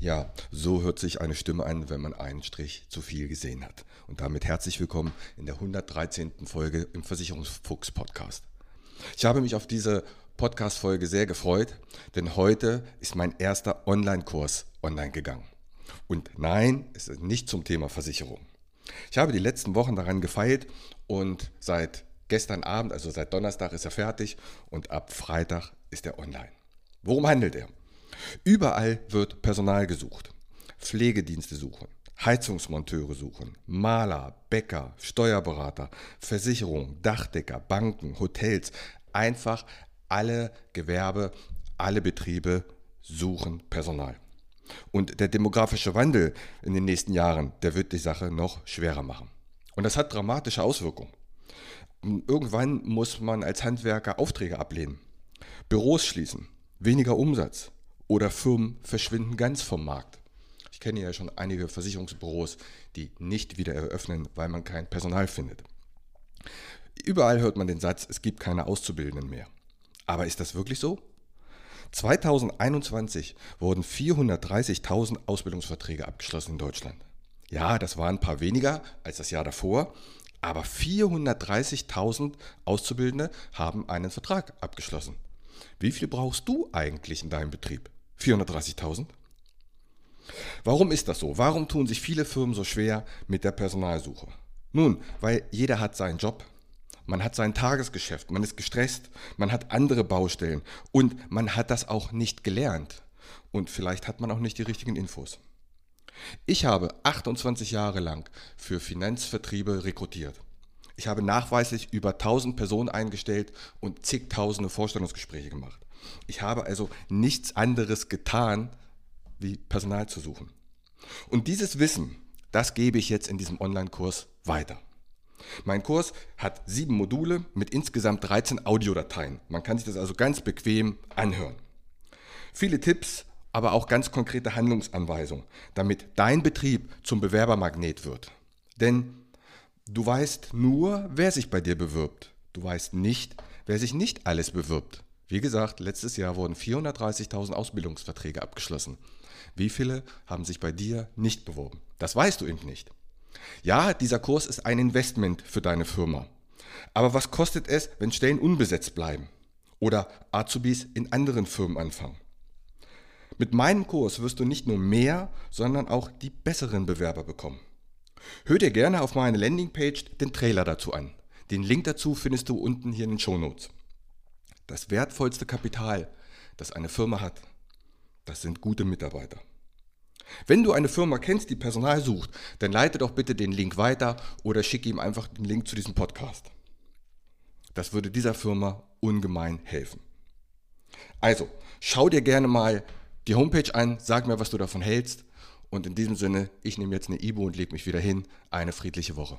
Ja, so hört sich eine Stimme an, wenn man einen Strich zu viel gesehen hat. Und damit herzlich willkommen in der 113. Folge im Versicherungsfuchs Podcast. Ich habe mich auf diese Podcast-Folge sehr gefreut, denn heute ist mein erster Online-Kurs online gegangen. Und nein, es ist nicht zum Thema Versicherung. Ich habe die letzten Wochen daran gefeilt und seit gestern Abend, also seit Donnerstag, ist er fertig und ab Freitag ist er online. Worum handelt er? Überall wird Personal gesucht. Pflegedienste suchen, Heizungsmonteure suchen, Maler, Bäcker, Steuerberater, Versicherung, Dachdecker, Banken, Hotels. Einfach alle Gewerbe, alle Betriebe suchen Personal. Und der demografische Wandel in den nächsten Jahren, der wird die Sache noch schwerer machen. Und das hat dramatische Auswirkungen. Irgendwann muss man als Handwerker Aufträge ablehnen, Büros schließen, weniger Umsatz, oder Firmen verschwinden ganz vom Markt. Ich kenne ja schon einige Versicherungsbüros, die nicht wieder eröffnen, weil man kein Personal findet. Überall hört man den Satz, es gibt keine Auszubildenden mehr. Aber ist das wirklich so? 2021 wurden 430.000 Ausbildungsverträge abgeschlossen in Deutschland. Ja, das waren ein paar weniger als das Jahr davor, aber 430.000 Auszubildende haben einen Vertrag abgeschlossen. Wie viel brauchst du eigentlich in deinem Betrieb? 430.000? Warum ist das so? Warum tun sich viele Firmen so schwer mit der Personalsuche? Nun, weil jeder hat seinen Job, man hat sein Tagesgeschäft, man ist gestresst, man hat andere Baustellen und man hat das auch nicht gelernt. Und vielleicht hat man auch nicht die richtigen Infos. Ich habe 28 Jahre lang für Finanzvertriebe rekrutiert. Ich habe nachweislich über 1000 Personen eingestellt und zigtausende Vorstellungsgespräche gemacht. Ich habe also nichts anderes getan, wie Personal zu suchen. Und dieses Wissen, das gebe ich jetzt in diesem Online-Kurs weiter. Mein Kurs hat sieben Module mit insgesamt 13 Audiodateien. Man kann sich das also ganz bequem anhören. Viele Tipps, aber auch ganz konkrete Handlungsanweisungen, damit dein Betrieb zum Bewerbermagnet wird. Denn du weißt nur, wer sich bei dir bewirbt. Du weißt nicht, wer sich nicht alles bewirbt. Wie gesagt, letztes Jahr wurden 430.000 Ausbildungsverträge abgeschlossen. Wie viele haben sich bei dir nicht beworben? Das weißt du eben nicht. Ja, dieser Kurs ist ein Investment für deine Firma. Aber was kostet es, wenn Stellen unbesetzt bleiben? Oder Azubis in anderen Firmen anfangen? Mit meinem Kurs wirst du nicht nur mehr, sondern auch die besseren Bewerber bekommen. Hör dir gerne auf meine Landingpage den Trailer dazu an. Den Link dazu findest du unten hier in den Show Notes. Das wertvollste Kapital, das eine Firma hat, das sind gute Mitarbeiter. Wenn du eine Firma kennst, die Personal sucht, dann leite doch bitte den Link weiter oder schicke ihm einfach den Link zu diesem Podcast. Das würde dieser Firma ungemein helfen. Also, schau dir gerne mal die Homepage an, sag mir, was du davon hältst. Und in diesem Sinne, ich nehme jetzt eine Ibo und lege mich wieder hin. Eine friedliche Woche.